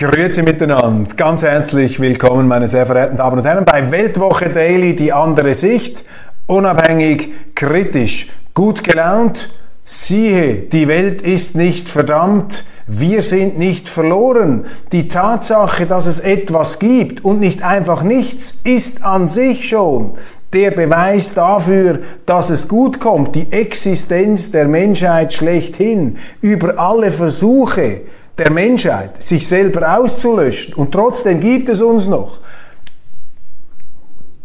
Grüezi miteinander, ganz herzlich willkommen, meine sehr verehrten Damen und Herren, bei Weltwoche Daily, die andere Sicht, unabhängig, kritisch, gut gelaunt. Siehe, die Welt ist nicht verdammt, wir sind nicht verloren. Die Tatsache, dass es etwas gibt und nicht einfach nichts, ist an sich schon der Beweis dafür, dass es gut kommt, die Existenz der Menschheit schlechthin, über alle Versuche, der Menschheit, sich selber auszulöschen. Und trotzdem gibt es uns noch.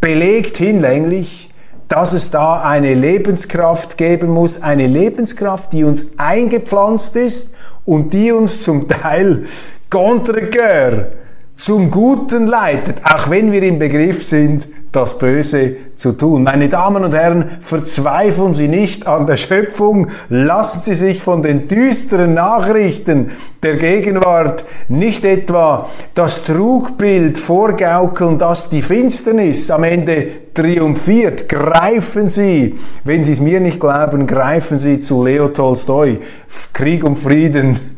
Belegt hinlänglich, dass es da eine Lebenskraft geben muss, eine Lebenskraft, die uns eingepflanzt ist und die uns zum Teil contre zum Guten leitet, auch wenn wir im Begriff sind, das Böse zu tun. Meine Damen und Herren, verzweifeln Sie nicht an der Schöpfung, lassen Sie sich von den düsteren Nachrichten der Gegenwart nicht etwa das Trugbild vorgaukeln, dass die Finsternis am Ende triumphiert. Greifen Sie, wenn Sie es mir nicht glauben, greifen Sie zu Leo Tolstoi, Krieg und Frieden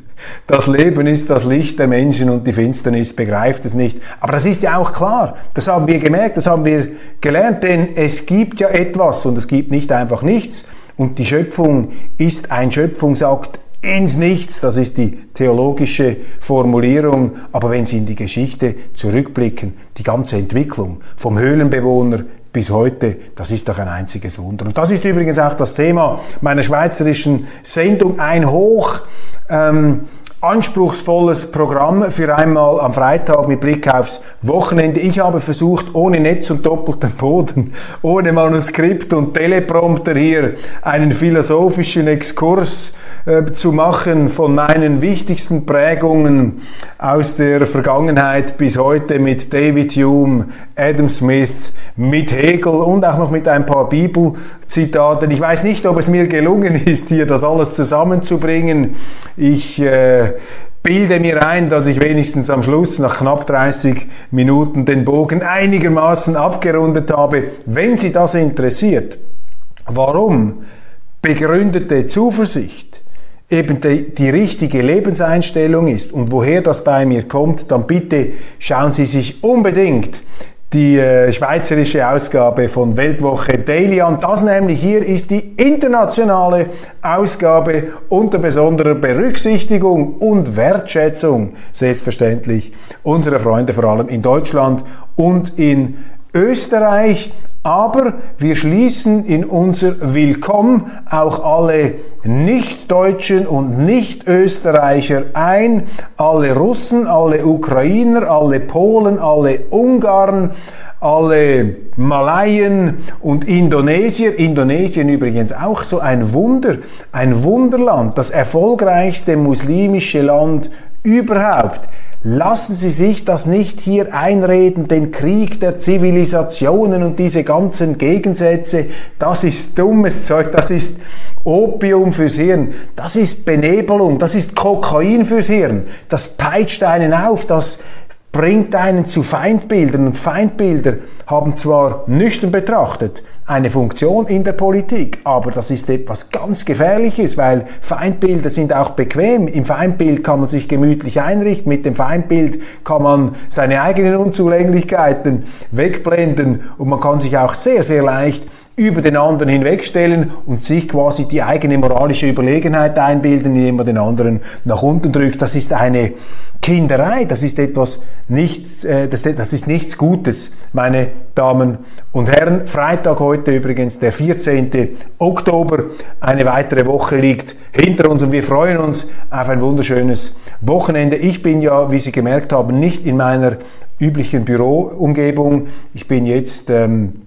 das Leben ist das Licht der Menschen und die Finsternis begreift es nicht. Aber das ist ja auch klar. Das haben wir gemerkt, das haben wir gelernt, denn es gibt ja etwas und es gibt nicht einfach nichts. Und die Schöpfung ist ein Schöpfungsakt ins Nichts. Das ist die theologische Formulierung. Aber wenn Sie in die Geschichte zurückblicken, die ganze Entwicklung vom Höhlenbewohner bis heute, das ist doch ein einziges Wunder. Und das ist übrigens auch das Thema meiner schweizerischen Sendung Ein Hoch. Ähm, anspruchsvolles Programm für einmal am Freitag mit Blick aufs Wochenende. Ich habe versucht, ohne Netz und doppelten Boden, ohne Manuskript und Teleprompter hier einen philosophischen Exkurs äh, zu machen von meinen wichtigsten Prägungen aus der Vergangenheit bis heute mit David Hume, Adam Smith, mit Hegel und auch noch mit ein paar Bibelzitaten. Ich weiß nicht, ob es mir gelungen ist, hier das alles zusammenzubringen. Ich äh, bilde mir ein, dass ich wenigstens am Schluss nach knapp 30 Minuten den Bogen einigermaßen abgerundet habe. Wenn Sie das interessiert, warum begründete Zuversicht eben die, die, richtige Lebenseinstellung ist und woher das bei mir kommt, dann bitte schauen Sie sich unbedingt die äh, schweizerische Ausgabe von Weltwoche Daily an. Das nämlich hier ist die internationale Ausgabe unter besonderer Berücksichtigung und Wertschätzung, selbstverständlich, unserer Freunde vor allem in Deutschland und in Österreich. Aber wir schließen in unser Willkommen auch alle Nicht-Deutschen und Nicht-Österreicher ein, alle Russen, alle Ukrainer, alle Polen, alle Ungarn, alle Malayen und Indonesier. Indonesien übrigens auch so ein Wunder, ein Wunderland, das erfolgreichste muslimische Land überhaupt. Lassen Sie sich das nicht hier einreden, den Krieg der Zivilisationen und diese ganzen Gegensätze, das ist dummes Zeug, das ist Opium fürs Hirn, das ist Benebelung, das ist Kokain fürs Hirn, das peitscht einen auf, das bringt einen zu Feindbildern und Feindbilder haben zwar nüchtern betrachtet eine Funktion in der Politik, aber das ist etwas ganz Gefährliches, weil Feindbilder sind auch bequem. Im Feindbild kann man sich gemütlich einrichten, mit dem Feindbild kann man seine eigenen Unzulänglichkeiten wegblenden und man kann sich auch sehr, sehr leicht über den anderen hinwegstellen und sich quasi die eigene moralische Überlegenheit einbilden, indem man den anderen nach unten drückt. Das ist eine Kinderei, das ist etwas nichts, äh, das, das ist nichts Gutes, meine Damen und Herren. Freitag heute übrigens, der 14. Oktober, eine weitere Woche liegt hinter uns und wir freuen uns auf ein wunderschönes Wochenende. Ich bin ja, wie Sie gemerkt haben, nicht in meiner üblichen Büroumgebung. Ich bin jetzt ähm,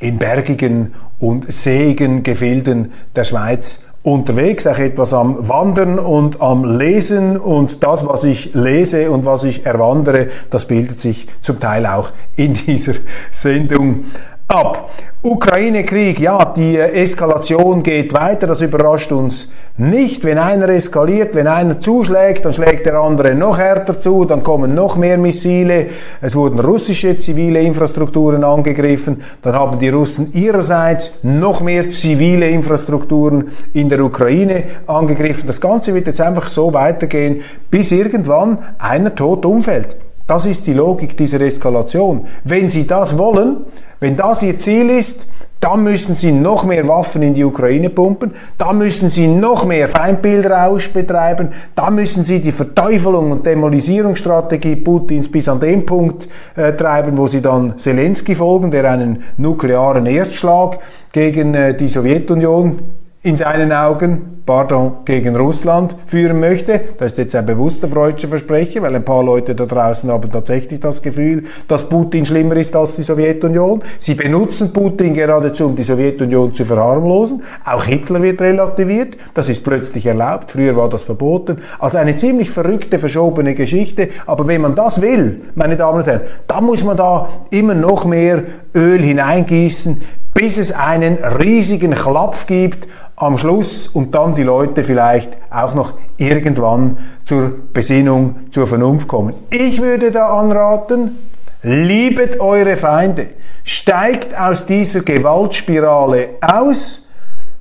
in bergigen und seeigen Gefilden der Schweiz unterwegs, auch etwas am Wandern und am Lesen. Und das, was ich lese und was ich erwandere, das bildet sich zum Teil auch in dieser Sendung ab. Ukraine-Krieg, ja, die Eskalation geht weiter, das überrascht uns nicht. Wenn einer eskaliert, wenn einer zuschlägt, dann schlägt der andere noch härter zu, dann kommen noch mehr Missile. Es wurden russische zivile Infrastrukturen angegriffen, dann haben die Russen ihrerseits noch mehr zivile Infrastrukturen in der Ukraine angegriffen. Das Ganze wird jetzt einfach so weitergehen, bis irgendwann einer tot umfällt. Das ist die Logik dieser Eskalation. Wenn Sie das wollen, wenn das Ihr Ziel ist, dann müssen Sie noch mehr Waffen in die Ukraine pumpen, da müssen Sie noch mehr Feindbildrausch betreiben, da müssen Sie die Verteufelung und Demolisierungsstrategie Putins bis an den Punkt äh, treiben, wo Sie dann Zelensky folgen, der einen nuklearen Erstschlag gegen äh, die Sowjetunion in seinen Augen, pardon, gegen Russland führen möchte. Das ist jetzt ein bewusster freudscher Versprecher, weil ein paar Leute da draußen haben tatsächlich das Gefühl, dass Putin schlimmer ist als die Sowjetunion. Sie benutzen Putin geradezu, um die Sowjetunion zu verharmlosen. Auch Hitler wird relativiert. Das ist plötzlich erlaubt. Früher war das verboten. Also eine ziemlich verrückte, verschobene Geschichte. Aber wenn man das will, meine Damen und Herren, dann muss man da immer noch mehr Öl hineingießen, bis es einen riesigen Klapf gibt am Schluss und dann die Leute vielleicht auch noch irgendwann zur Besinnung, zur Vernunft kommen. Ich würde da anraten, liebet eure Feinde, steigt aus dieser Gewaltspirale aus,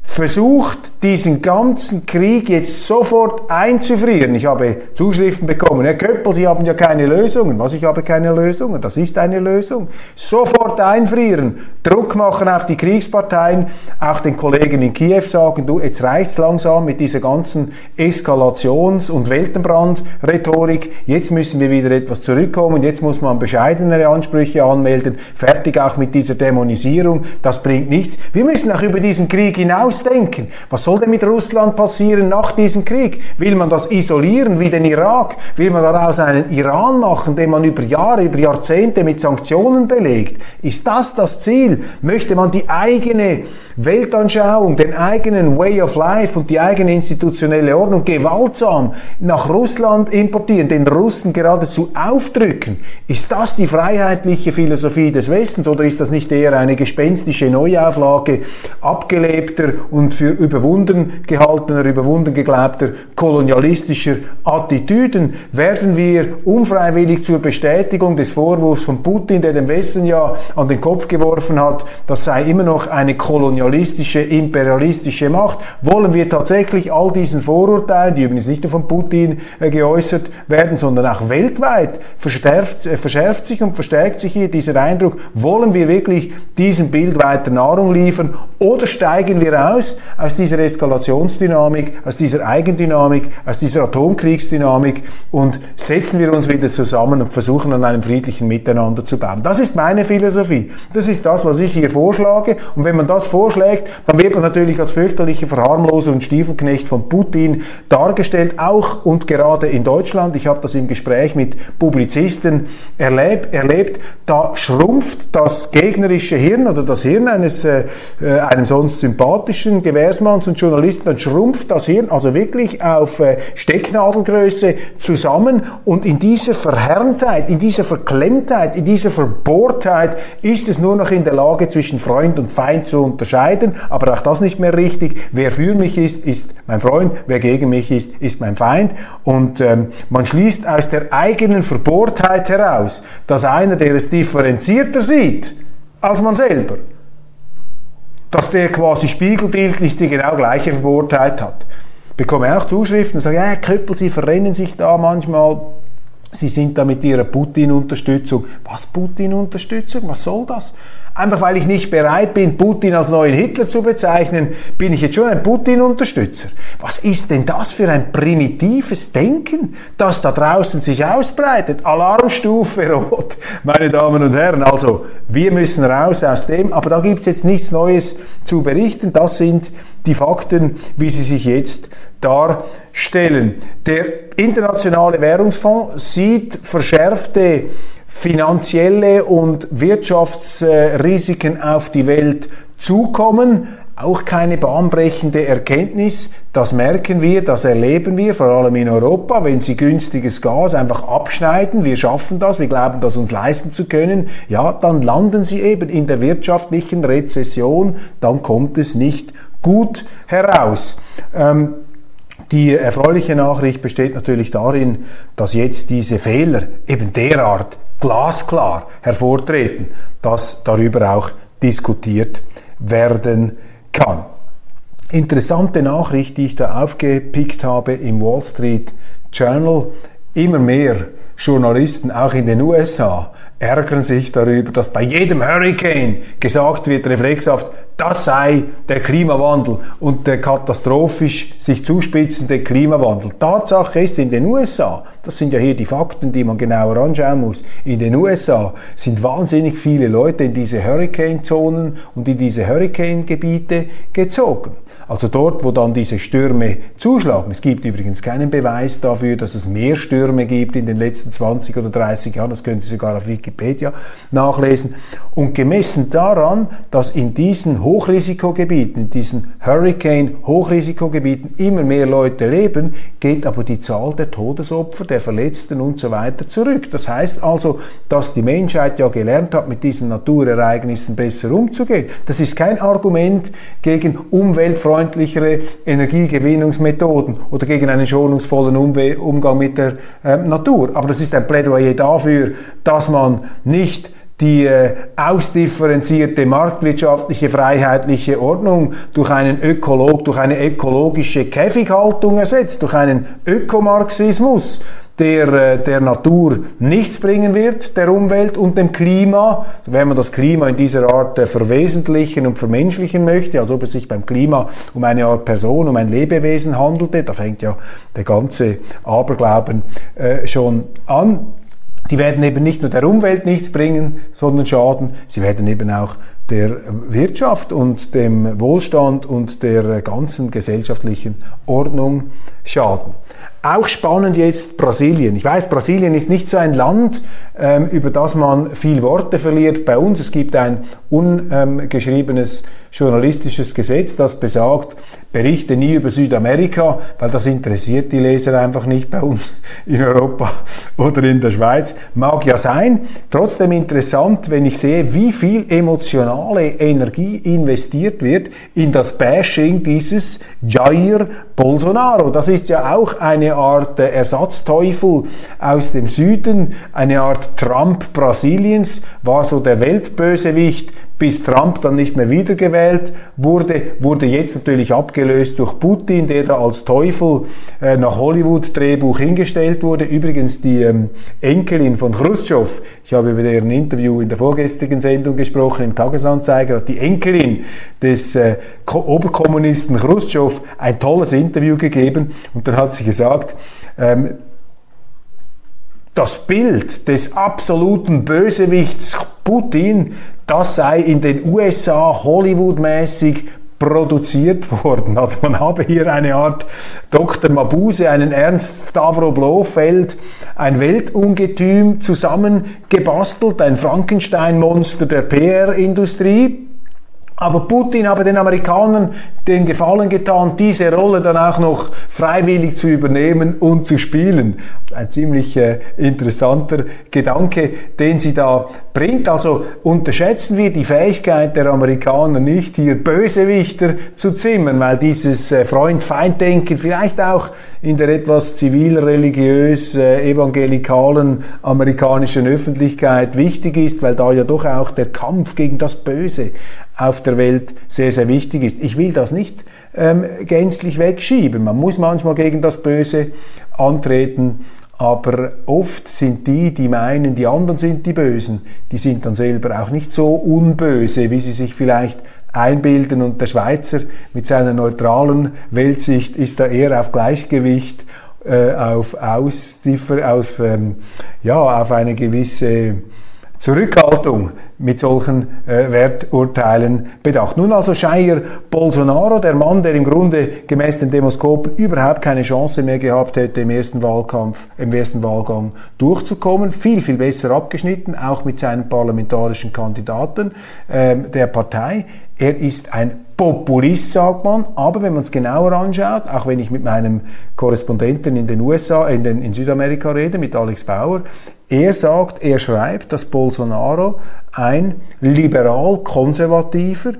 versucht, diesen ganzen Krieg jetzt sofort einzufrieren. Ich habe Zuschriften bekommen, Herr Köppel, Sie haben ja keine Lösungen. Was, ich habe keine Lösungen? Das ist eine Lösung. Sofort einfrieren, Druck machen auf die Kriegsparteien, auch den Kollegen in Kiew sagen, du, jetzt reicht's langsam mit dieser ganzen Eskalations- und Weltenbrand-Rhetorik. Jetzt müssen wir wieder etwas zurückkommen. Jetzt muss man bescheidenere Ansprüche anmelden. Fertig auch mit dieser Dämonisierung. Das bringt nichts. Wir müssen auch über diesen Krieg hinaus ausdenken. Was soll denn mit Russland passieren nach diesem Krieg? Will man das isolieren wie den Irak? Will man daraus einen Iran machen, den man über Jahre, über Jahrzehnte mit Sanktionen belegt? Ist das das Ziel? Möchte man die eigene Weltanschauung, den eigenen Way of Life und die eigene institutionelle Ordnung gewaltsam nach Russland importieren, den Russen geradezu aufdrücken? Ist das die freiheitliche Philosophie des Westens oder ist das nicht eher eine gespenstische Neuauflage abgelebter und für überwunden gehaltener, überwunden geglaubter kolonialistischer Attitüden werden wir unfreiwillig zur Bestätigung des Vorwurfs von Putin, der dem Westen ja an den Kopf geworfen hat, das sei immer noch eine kolonialistische, imperialistische Macht. Wollen wir tatsächlich all diesen Vorurteilen, die übrigens nicht nur von Putin äh, geäußert werden, sondern auch weltweit verschärft, äh, verschärft sich und verstärkt sich hier dieser Eindruck, wollen wir wirklich diesem Bild weiter Nahrung liefern oder steigen wir raus aus dieser Eskalationsdynamik, aus dieser Eigendynamik, aus dieser Atomkriegsdynamik und setzen wir uns wieder zusammen und versuchen an einem friedlichen Miteinander zu bauen. Das ist meine Philosophie. Das ist das, was ich hier vorschlage. Und wenn man das vorschlägt, dann wird man natürlich als fürchterliche Verharmloser und Stiefelknecht von Putin dargestellt, auch und gerade in Deutschland. Ich habe das im Gespräch mit Publizisten erlebt. erlebt. Da schrumpft das gegnerische Hirn oder das Hirn eines äh, äh einem sonst sympathischen klassischen Gewährsmanns und Journalisten, dann schrumpft das Hirn also wirklich auf äh, Stecknadelgröße zusammen. Und in dieser Verhärmtheit, in dieser Verklemmtheit, in dieser Verbohrtheit ist es nur noch in der Lage, zwischen Freund und Feind zu unterscheiden, aber auch das nicht mehr richtig. Wer für mich ist, ist mein Freund, wer gegen mich ist, ist mein Feind. Und ähm, man schließt aus der eigenen Verbohrtheit heraus, dass einer, der es differenzierter sieht als man selber, dass der quasi spiegelbildlich die genau gleiche Verbohrtheit hat. Bekomme auch Zuschriften sage, ja, Köppel, Sie verrennen sich da manchmal. Sie sind da mit Ihrer Putin-Unterstützung. Was Putin-Unterstützung? Was soll das? Einfach weil ich nicht bereit bin, Putin als neuen Hitler zu bezeichnen, bin ich jetzt schon ein Putin-Unterstützer. Was ist denn das für ein primitives Denken, das da draußen sich ausbreitet? Alarmstufe rot, meine Damen und Herren. Also, wir müssen raus aus dem, aber da gibt es jetzt nichts Neues zu berichten. Das sind die Fakten, wie sie sich jetzt darstellen. Der Internationale Währungsfonds sieht verschärfte finanzielle und Wirtschaftsrisiken auf die Welt zukommen. Auch keine bahnbrechende Erkenntnis. Das merken wir, das erleben wir, vor allem in Europa. Wenn sie günstiges Gas einfach abschneiden, wir schaffen das, wir glauben, das uns leisten zu können, ja, dann landen sie eben in der wirtschaftlichen Rezession, dann kommt es nicht gut heraus. Ähm, die erfreuliche Nachricht besteht natürlich darin, dass jetzt diese Fehler eben derart glasklar hervortreten, dass darüber auch diskutiert werden kann. Interessante Nachricht, die ich da aufgepickt habe im Wall Street Journal. Immer mehr Journalisten, auch in den USA, ärgern sich darüber, dass bei jedem Hurricane gesagt wird, reflexhaft, das sei der Klimawandel und der katastrophisch sich zuspitzende Klimawandel. Tatsache ist, in den USA, das sind ja hier die Fakten, die man genauer anschauen muss, in den USA sind wahnsinnig viele Leute in diese Hurricane-Zonen und in diese Hurricane-Gebiete gezogen. Also dort, wo dann diese Stürme zuschlagen. Es gibt übrigens keinen Beweis dafür, dass es mehr Stürme gibt in den letzten 20 oder 30 Jahren. Das können Sie sogar auf Wikipedia nachlesen. Und gemessen daran, dass in diesen Hochrisikogebieten, in diesen Hurricane-Hochrisikogebieten immer mehr Leute leben, geht aber die Zahl der Todesopfer, der Verletzten und so weiter zurück. Das heißt also, dass die Menschheit ja gelernt hat, mit diesen Naturereignissen besser umzugehen. Das ist kein Argument gegen umweltfreundliche umweltfreundlichere Energiegewinnungsmethoden oder gegen einen schonungsvollen Umwe Umgang mit der äh, Natur. Aber das ist ein Plädoyer dafür, dass man nicht die äh, ausdifferenzierte marktwirtschaftliche freiheitliche Ordnung durch einen Ökolog, durch eine ökologische Käfighaltung ersetzt, durch einen Ökomarxismus, der äh, der Natur nichts bringen wird, der Umwelt und dem Klima, wenn man das Klima in dieser Art äh, verwesentlichen und vermenschlichen möchte, als ob es sich beim Klima um eine Art Person, um ein Lebewesen handelte, da fängt ja der ganze Aberglauben äh, schon an. Die werden eben nicht nur der Umwelt nichts bringen, sondern schaden, sie werden eben auch der Wirtschaft und dem Wohlstand und der ganzen gesellschaftlichen Ordnung schaden. Auch spannend jetzt Brasilien. Ich weiß, Brasilien ist nicht so ein Land, ähm, über das man viel Worte verliert. Bei uns, es gibt ein ungeschriebenes journalistisches Gesetz, das besagt, berichte nie über Südamerika, weil das interessiert die Leser einfach nicht bei uns in Europa oder in der Schweiz. Mag ja sein. Trotzdem interessant, wenn ich sehe, wie viel emotionale Energie investiert wird in das Bashing dieses Jair Bolsonaro. Das ist ja auch eine Art Ersatzteufel aus dem Süden, eine Art Trump Brasiliens, war so der Weltbösewicht bis Trump dann nicht mehr wiedergewählt wurde, wurde jetzt natürlich abgelöst durch Putin, der da als Teufel äh, nach Hollywood-Drehbuch hingestellt wurde. Übrigens die ähm, Enkelin von Khrushchev, ich habe über deren Interview in der vorgestrigen Sendung gesprochen, im Tagesanzeiger, hat die Enkelin des äh, Oberkommunisten Khrushchev ein tolles Interview gegeben und dann hat sie gesagt, ähm, das Bild des absoluten Bösewichts Putin, das sei in den USA Hollywood-mäßig produziert worden. Also man habe hier eine Art Dr. Mabuse, einen Ernst Stavro Blofeld, ein Weltungetüm zusammengebastelt, ein Frankenstein-Monster der PR-Industrie. Aber Putin habe den Amerikanern den Gefallen getan, diese Rolle dann auch noch freiwillig zu übernehmen und zu spielen. Ein ziemlich äh, interessanter Gedanke, den sie da bringt. Also unterschätzen wir die Fähigkeit der Amerikaner nicht, hier Bösewichter zu zimmern, weil dieses äh, Freund-Feind-Denken vielleicht auch in der etwas zivil-religiös äh, evangelikalen amerikanischen Öffentlichkeit wichtig ist, weil da ja doch auch der Kampf gegen das Böse auf der Welt sehr, sehr wichtig ist. Ich will das nicht ähm, gänzlich wegschieben. Man muss manchmal gegen das Böse antreten, aber oft sind die, die meinen, die anderen sind die Bösen, die sind dann selber auch nicht so unböse, wie sie sich vielleicht einbilden. Und der Schweizer mit seiner neutralen Weltsicht ist da eher auf Gleichgewicht, äh, auf, Ausdiffer, auf, ähm, ja, auf eine gewisse Zurückhaltung mit solchen äh, Werturteilen bedacht. Nun also Jair Bolsonaro, der Mann, der im Grunde gemäß den Demoskopen überhaupt keine Chance mehr gehabt hätte, im ersten Wahlkampf, im ersten Wahlgang durchzukommen, viel, viel besser abgeschnitten, auch mit seinen parlamentarischen Kandidaten äh, der Partei. Er ist ein Populist, sagt man, aber wenn man es genauer anschaut, auch wenn ich mit meinem Korrespondenten in den USA, in, den, in Südamerika rede, mit Alex Bauer, er sagt, er schreibt, dass Bolsonaro ein liberal-konservativer,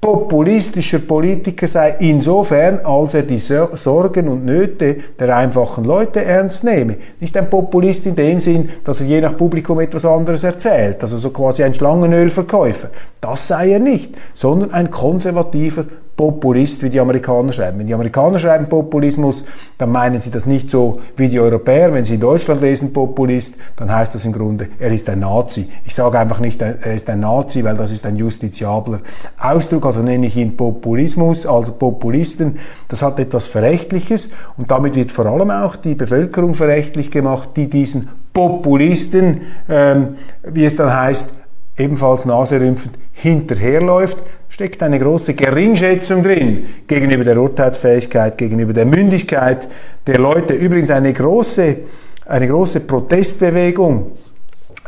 populistischer Politiker sei, insofern, als er die Sorgen und Nöte der einfachen Leute ernst nehme. Nicht ein Populist in dem Sinn, dass er je nach Publikum etwas anderes erzählt, also so quasi ein Schlangenölverkäufer. Das sei er nicht, sondern ein konservativer Populist, wie die Amerikaner schreiben. Wenn die Amerikaner schreiben Populismus, dann meinen sie das nicht so wie die Europäer. Wenn sie in Deutschland lesen Populist, dann heißt das im Grunde, er ist ein Nazi. Ich sage einfach nicht, er ist ein Nazi, weil das ist ein justiziabler Ausdruck, also nenne ich ihn Populismus, also Populisten. Das hat etwas Verächtliches und damit wird vor allem auch die Bevölkerung verächtlich gemacht, die diesen Populisten, ähm, wie es dann heißt, ebenfalls naserümpfend hinterherläuft steckt eine große Geringschätzung drin gegenüber der Urteilsfähigkeit, gegenüber der Mündigkeit der Leute. Übrigens eine große, eine große Protestbewegung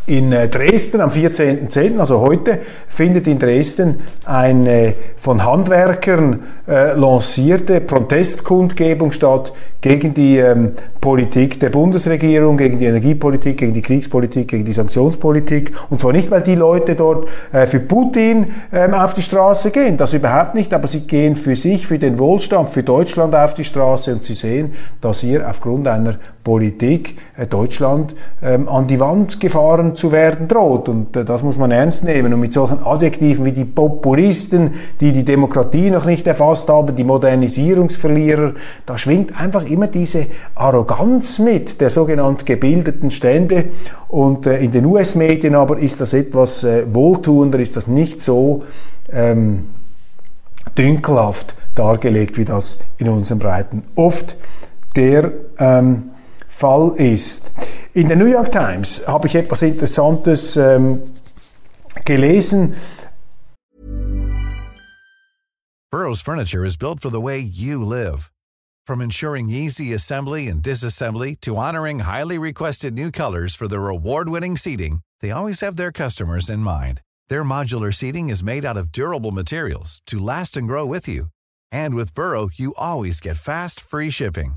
in äh, Dresden am 14.10., also heute, findet in Dresden eine von Handwerkern äh, lancierte Protestkundgebung statt gegen die ähm, Politik der Bundesregierung, gegen die Energiepolitik, gegen die Kriegspolitik, gegen die Sanktionspolitik. Und zwar nicht, weil die Leute dort äh, für Putin ähm, auf die Straße gehen, das überhaupt nicht, aber sie gehen für sich, für den Wohlstand, für Deutschland auf die Straße und sie sehen, dass hier aufgrund einer Politik äh, Deutschland ähm, an die Wand gefahren zu werden droht. Und äh, das muss man ernst nehmen. Und mit solchen Adjektiven wie die Populisten, die die Demokratie noch nicht erfasst haben, die Modernisierungsverlierer, da schwingt einfach immer diese Arroganz mit der sogenannten gebildeten Stände. Und äh, in den US-Medien aber ist das etwas äh, wohltuender, ist das nicht so ähm, dünkelhaft dargelegt, wie das in unseren Breiten oft der ähm, Fall ist. In der New York Times habe ich etwas Interessantes ähm, gelesen. Burroughs Furniture is built for the way you live. From ensuring easy assembly and disassembly to honoring highly requested new colors for their award-winning seating, they always have their customers in mind. Their modular seating is made out of durable materials to last and grow with you. And with Burrow, you always get fast, free shipping.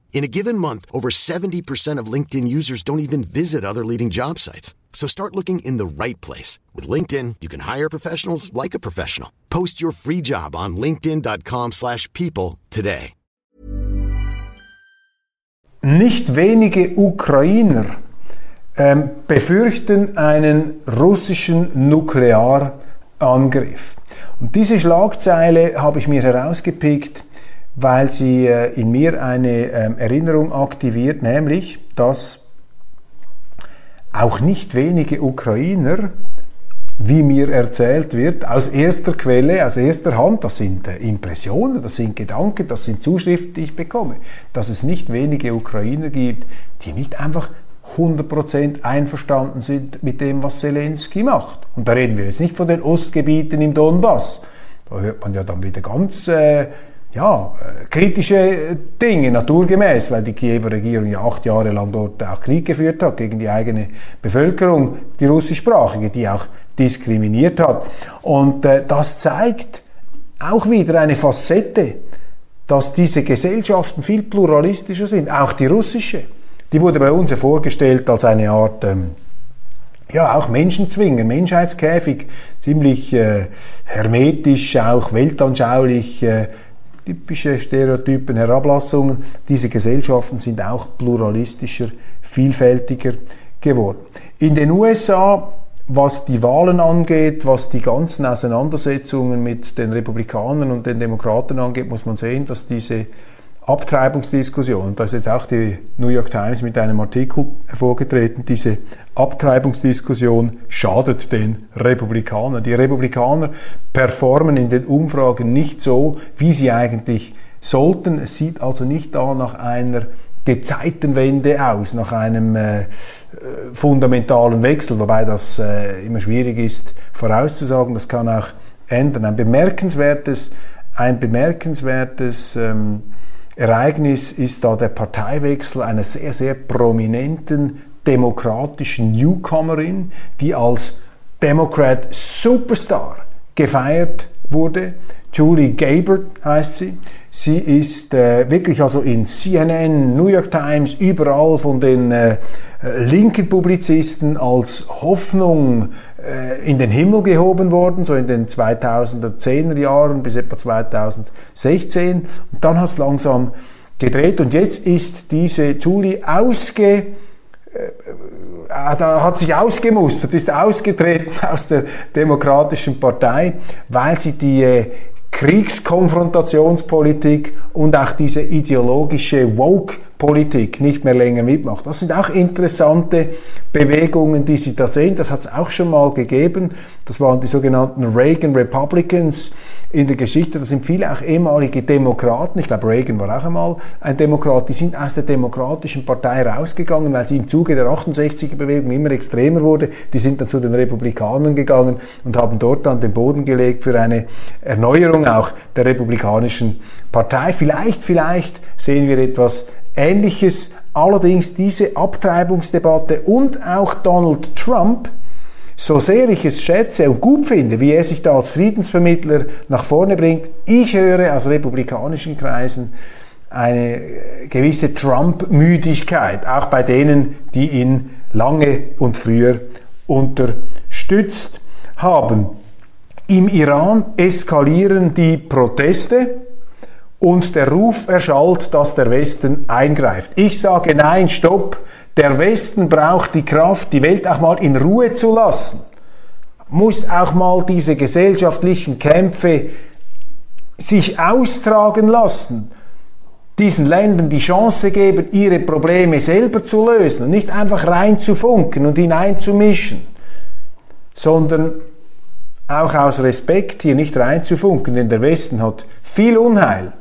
In a given month, over 70% of LinkedIn users don't even visit other leading job sites. So start looking in the right place. With LinkedIn, you can hire professionals like a professional. Post your free job on linkedin.com slash people today. Nicht wenige Ukrainer ähm, befürchten einen russischen Nuklearangriff. Und diese Schlagzeile habe ich mir herausgepickt, weil sie äh, in mir eine ähm, Erinnerung aktiviert, nämlich, dass auch nicht wenige Ukrainer, wie mir erzählt wird, aus erster Quelle, aus erster Hand, das sind äh, Impressionen, das sind Gedanken, das sind Zuschriften, die ich bekomme, dass es nicht wenige Ukrainer gibt, die nicht einfach 100% einverstanden sind mit dem, was Zelensky macht. Und da reden wir jetzt nicht von den Ostgebieten im Donbass. Da hört man ja dann wieder ganz äh, ja, äh, kritische Dinge, naturgemäß, weil die Kiewer Regierung ja acht Jahre lang dort auch Krieg geführt hat gegen die eigene Bevölkerung, die russischsprachige, die auch diskriminiert hat. Und äh, das zeigt auch wieder eine Facette, dass diese Gesellschaften viel pluralistischer sind, auch die russische. Die wurde bei uns ja vorgestellt als eine Art ähm, ja, auch Menschenzwinger, Menschheitskäfig, ziemlich äh, hermetisch, auch weltanschaulich, äh, typische Stereotypen, Herablassungen. Diese Gesellschaften sind auch pluralistischer, vielfältiger geworden. In den USA was die Wahlen angeht, was die ganzen Auseinandersetzungen mit den Republikanern und den Demokraten angeht, muss man sehen, dass diese Abtreibungsdiskussion, da ist jetzt auch die New York Times mit einem Artikel hervorgetreten, diese Abtreibungsdiskussion schadet den Republikanern. Die Republikaner performen in den Umfragen nicht so, wie sie eigentlich sollten. Es sieht also nicht da nach einer Gezeitenwende aus, nach einem äh, fundamentalen Wechsel, wobei das äh, immer schwierig ist vorauszusagen. Das kann auch ändern. Ein bemerkenswertes, ein bemerkenswertes ähm, Ereignis ist da der Parteiwechsel einer sehr, sehr prominenten demokratischen Newcomerin, die als Democrat Superstar gefeiert wurde. Julie Gabert heißt sie. Sie ist äh, wirklich also in CNN, New York Times, überall von den äh, linken Publizisten als Hoffnung äh, in den Himmel gehoben worden, so in den 2010er Jahren bis etwa 2016. Und dann hat es langsam gedreht und jetzt ist diese Julie ausge äh, äh, da hat sich ausgemustert, ist ausgetreten aus der Demokratischen Partei, weil sie die Kriegskonfrontationspolitik und auch diese ideologische Woke-Politik nicht mehr länger mitmacht. Das sind auch interessante Bewegungen, die Sie da sehen. Das hat es auch schon mal gegeben. Das waren die sogenannten Reagan Republicans in der Geschichte. Das sind viele auch ehemalige Demokraten. Ich glaube, Reagan war auch einmal ein Demokrat. Die sind aus der Demokratischen Partei rausgegangen, weil sie im Zuge der 68er-Bewegung immer extremer wurde. Die sind dann zu den Republikanern gegangen und haben dort dann den Boden gelegt für eine Erneuerung auch der Republikanischen Partei. Vielleicht, vielleicht sehen wir etwas Ähnliches Allerdings diese Abtreibungsdebatte und auch Donald Trump, so sehr ich es schätze und gut finde, wie er sich da als Friedensvermittler nach vorne bringt, ich höre aus republikanischen Kreisen eine gewisse Trump-Müdigkeit, auch bei denen, die ihn lange und früher unterstützt haben. Im Iran eskalieren die Proteste und der Ruf erschallt, dass der Westen eingreift. Ich sage nein, stopp. Der Westen braucht die Kraft, die Welt auch mal in Ruhe zu lassen. Muss auch mal diese gesellschaftlichen Kämpfe sich austragen lassen. Diesen Ländern die Chance geben, ihre Probleme selber zu lösen und nicht einfach reinzufunken und hineinzumischen, sondern auch aus Respekt hier nicht reinzufunken, denn der Westen hat viel Unheil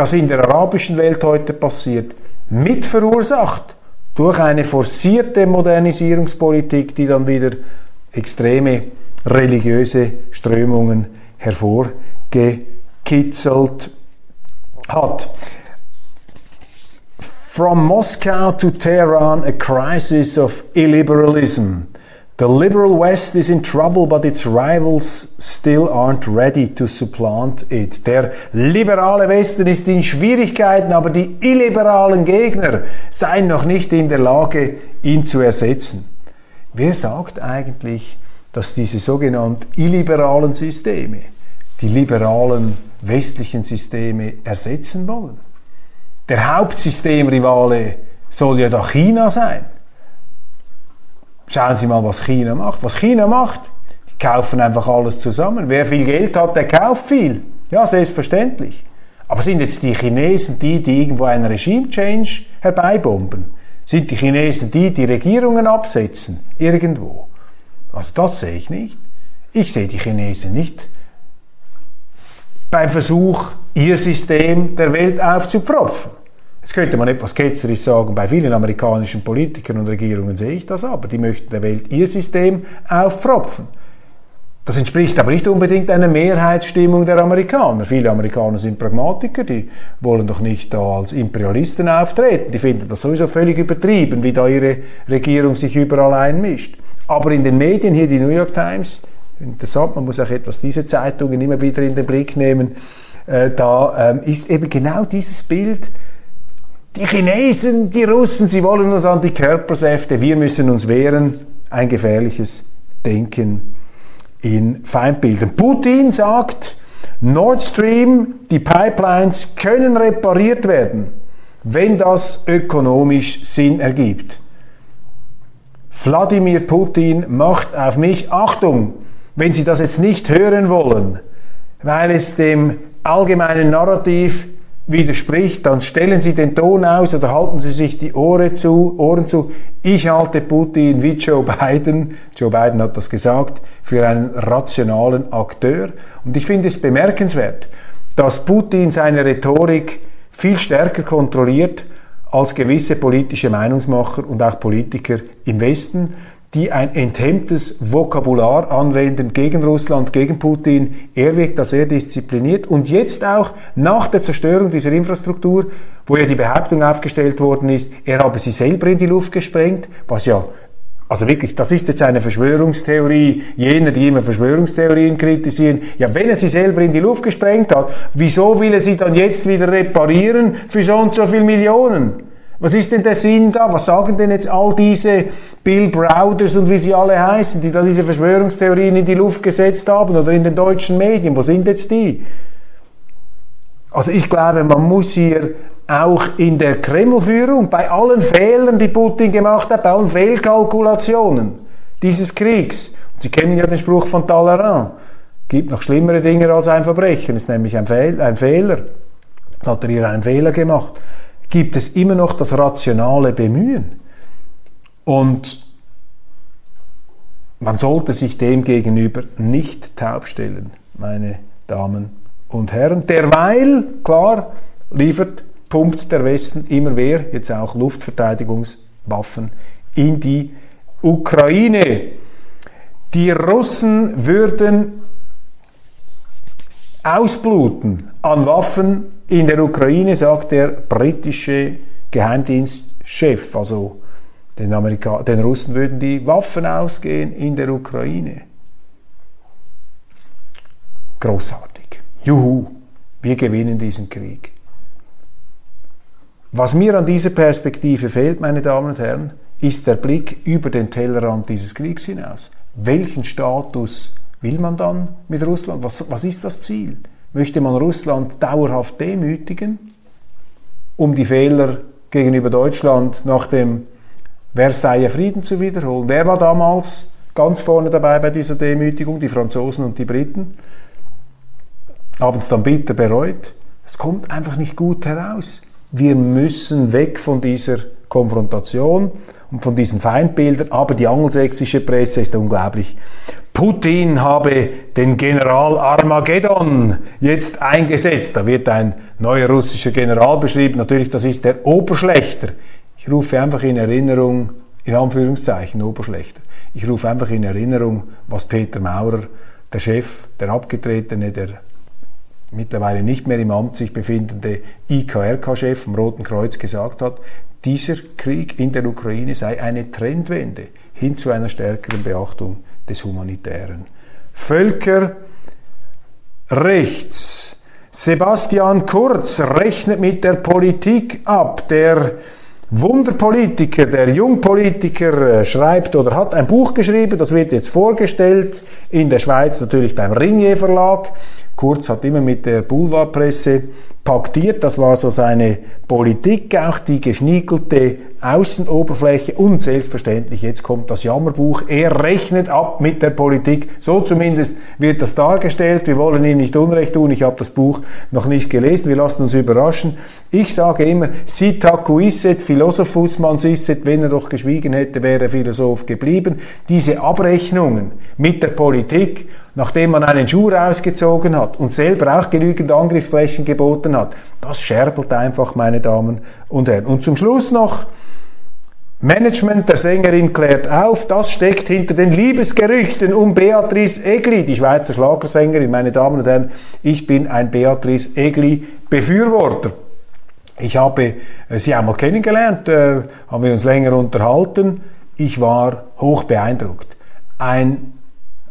das in der arabischen Welt heute passiert, mit verursacht durch eine forcierte Modernisierungspolitik, die dann wieder extreme religiöse Strömungen hervorgekitzelt hat. From Moscow to Tehran, a crisis of illiberalism. The liberal West is in trouble, but its rivals still aren't ready to supplant it. Der liberale Westen ist in Schwierigkeiten, aber die illiberalen Gegner seien noch nicht in der Lage, ihn zu ersetzen. Wer sagt eigentlich, dass diese sogenannten illiberalen Systeme die liberalen westlichen Systeme ersetzen wollen? Der Hauptsystemrivale soll ja doch China sein. Schauen Sie mal, was China macht. Was China macht, die kaufen einfach alles zusammen. Wer viel Geld hat, der kauft viel. Ja, selbstverständlich. Aber sind jetzt die Chinesen die, die irgendwo einen Regime-Change herbeibomben? Sind die Chinesen die, die Regierungen absetzen? Irgendwo? Also das sehe ich nicht. Ich sehe die Chinesen nicht beim Versuch, ihr System der Welt aufzupropfen. Jetzt könnte man etwas ketzerisch sagen, bei vielen amerikanischen Politikern und Regierungen sehe ich das aber. Die möchten der Welt ihr System aufpropfen. Das entspricht aber nicht unbedingt einer Mehrheitsstimmung der Amerikaner. Viele Amerikaner sind Pragmatiker, die wollen doch nicht da als Imperialisten auftreten. Die finden das sowieso völlig übertrieben, wie da ihre Regierung sich überall einmischt. Aber in den Medien, hier die New York Times, interessant, man muss auch etwas diese Zeitungen immer wieder in den Blick nehmen, äh, da ähm, ist eben genau dieses Bild, die Chinesen, die Russen, sie wollen uns an die Körpersäfte, wir müssen uns wehren. Ein gefährliches Denken in Feindbildern. Putin sagt, Nord Stream, die Pipelines können repariert werden, wenn das ökonomisch Sinn ergibt. Wladimir Putin macht auf mich Achtung, wenn Sie das jetzt nicht hören wollen, weil es dem allgemeinen Narrativ widerspricht, dann stellen Sie den Ton aus oder halten Sie sich die Ohren zu. Ohren zu. Ich halte Putin wie Joe Biden, Joe Biden hat das gesagt, für einen rationalen Akteur. Und ich finde es bemerkenswert, dass Putin seine Rhetorik viel stärker kontrolliert als gewisse politische Meinungsmacher und auch Politiker im Westen die ein enthemmtes Vokabular anwenden gegen Russland, gegen Putin. Er wirkt da sehr diszipliniert. Und jetzt auch nach der Zerstörung dieser Infrastruktur, wo ja die Behauptung aufgestellt worden ist, er habe sie selber in die Luft gesprengt, was ja also wirklich, das ist jetzt eine Verschwörungstheorie jener, die immer Verschwörungstheorien kritisieren. Ja, wenn er sie selber in die Luft gesprengt hat, wieso will er sie dann jetzt wieder reparieren für so und so viel Millionen? Was ist denn der Sinn da? Was sagen denn jetzt all diese Bill Browders und wie sie alle heißen, die da diese Verschwörungstheorien in die Luft gesetzt haben oder in den deutschen Medien? Wo sind jetzt die? Also ich glaube, man muss hier auch in der Kremlführung bei allen Fehlern, die Putin gemacht hat, bei allen Fehlkalkulationen dieses Kriegs, und Sie kennen ja den Spruch von Talleyrand, gibt noch schlimmere Dinge als ein Verbrechen, ist nämlich ein, Fehl, ein Fehler. Hat er hier einen Fehler gemacht gibt es immer noch das rationale Bemühen. Und man sollte sich dem gegenüber nicht taub stellen, meine Damen und Herren. Derweil, klar, liefert, pumpt der Westen immer mehr, jetzt auch Luftverteidigungswaffen in die Ukraine. Die Russen würden ausbluten an Waffen in der Ukraine, sagt der britische Geheimdienstchef, also den, Amerika den Russen würden die Waffen ausgehen in der Ukraine. Großartig. Juhu, wir gewinnen diesen Krieg. Was mir an dieser Perspektive fehlt, meine Damen und Herren, ist der Blick über den Tellerrand dieses Kriegs hinaus. Welchen Status will man dann mit Russland? Was, was ist das Ziel? Möchte man Russland dauerhaft demütigen, um die Fehler gegenüber Deutschland nach dem Versailler Frieden zu wiederholen? Wer war damals ganz vorne dabei bei dieser Demütigung? Die Franzosen und die Briten haben es dann bitter bereut. Es kommt einfach nicht gut heraus. Wir müssen weg von dieser Konfrontation und von diesen Feindbildern, aber die angelsächsische Presse ist unglaublich. Putin habe den General Armageddon jetzt eingesetzt. Da wird ein neuer russischer General beschrieben. Natürlich, das ist der Oberschlechter. Ich rufe einfach in Erinnerung, in Anführungszeichen Oberschlechter. Ich rufe einfach in Erinnerung, was Peter Maurer, der Chef, der Abgetretene, der mittlerweile nicht mehr im Amt sich befindende IKRK-Chef vom Roten Kreuz gesagt hat, dieser Krieg in der Ukraine sei eine Trendwende hin zu einer stärkeren Beachtung des Humanitären. Völkerrechts. Sebastian Kurz rechnet mit der Politik ab. Der Wunderpolitiker, der Jungpolitiker äh, schreibt oder hat ein Buch geschrieben, das wird jetzt vorgestellt, in der Schweiz natürlich beim Ringier Verlag. Kurz hat immer mit der Boulevardpresse paktiert. Das war so seine Politik, auch die geschniegelte Außenoberfläche und selbstverständlich, jetzt kommt das Jammerbuch. Er rechnet ab mit der Politik. So zumindest wird das dargestellt. Wir wollen ihm nicht Unrecht tun. Ich habe das Buch noch nicht gelesen. Wir lassen uns überraschen. Ich sage immer, Sitacuisset philosophus man sisset. Wenn er doch geschwiegen hätte, wäre er Philosoph geblieben. Diese Abrechnungen mit der Politik nachdem man einen Schuh rausgezogen hat und selber auch genügend Angriffsflächen geboten hat. Das scherbelt einfach, meine Damen und Herren. Und zum Schluss noch, Management der Sängerin klärt auf, das steckt hinter den Liebesgerüchten um Beatrice Egli, die Schweizer Schlagersängerin. Meine Damen und Herren, ich bin ein Beatrice Egli Befürworter. Ich habe äh, sie einmal kennengelernt, äh, haben wir uns länger unterhalten. Ich war hoch beeindruckt. Ein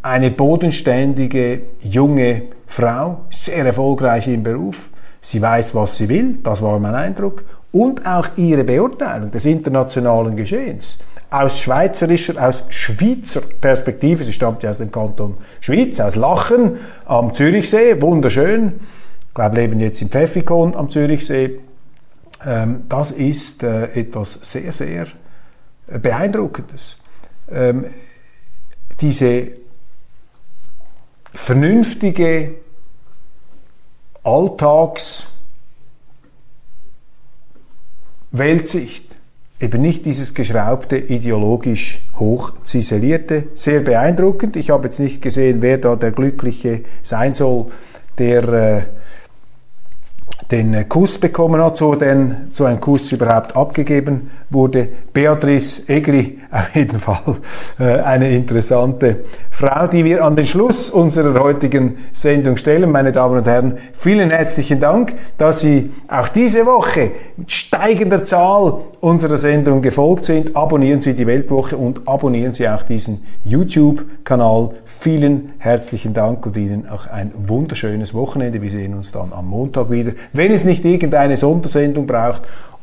eine bodenständige junge Frau, sehr erfolgreich im Beruf. Sie weiß, was sie will, das war mein Eindruck. Und auch ihre Beurteilung des internationalen Geschehens aus schweizerischer, aus Schweizer Perspektive, sie stammt ja aus dem Kanton Schweiz, aus Lachen am Zürichsee, wunderschön. Ich glaube, leben jetzt im Pfeffikon am Zürichsee. Ähm, das ist äh, etwas sehr, sehr beeindruckendes. ähm, diese vernünftige Alltags-Weltsicht, eben nicht dieses geschraubte, ideologisch hochziselierte, sehr beeindruckend. Ich habe jetzt nicht gesehen, wer da der Glückliche sein soll, der äh, den Kuss bekommen hat, so, denn so ein Kuss überhaupt abgegeben wurde. Beatrice Egli, auf jeden Fall äh, eine interessante Frau, die wir an den Schluss unserer heutigen Sendung stellen. Meine Damen und Herren, vielen herzlichen Dank, dass Sie auch diese Woche mit steigender Zahl unserer Sendung gefolgt sind. Abonnieren Sie die Weltwoche und abonnieren Sie auch diesen YouTube-Kanal. Vielen herzlichen Dank und Ihnen auch ein wunderschönes Wochenende. Wir sehen uns dann am Montag wieder, wenn es nicht irgendeine Sondersendung braucht,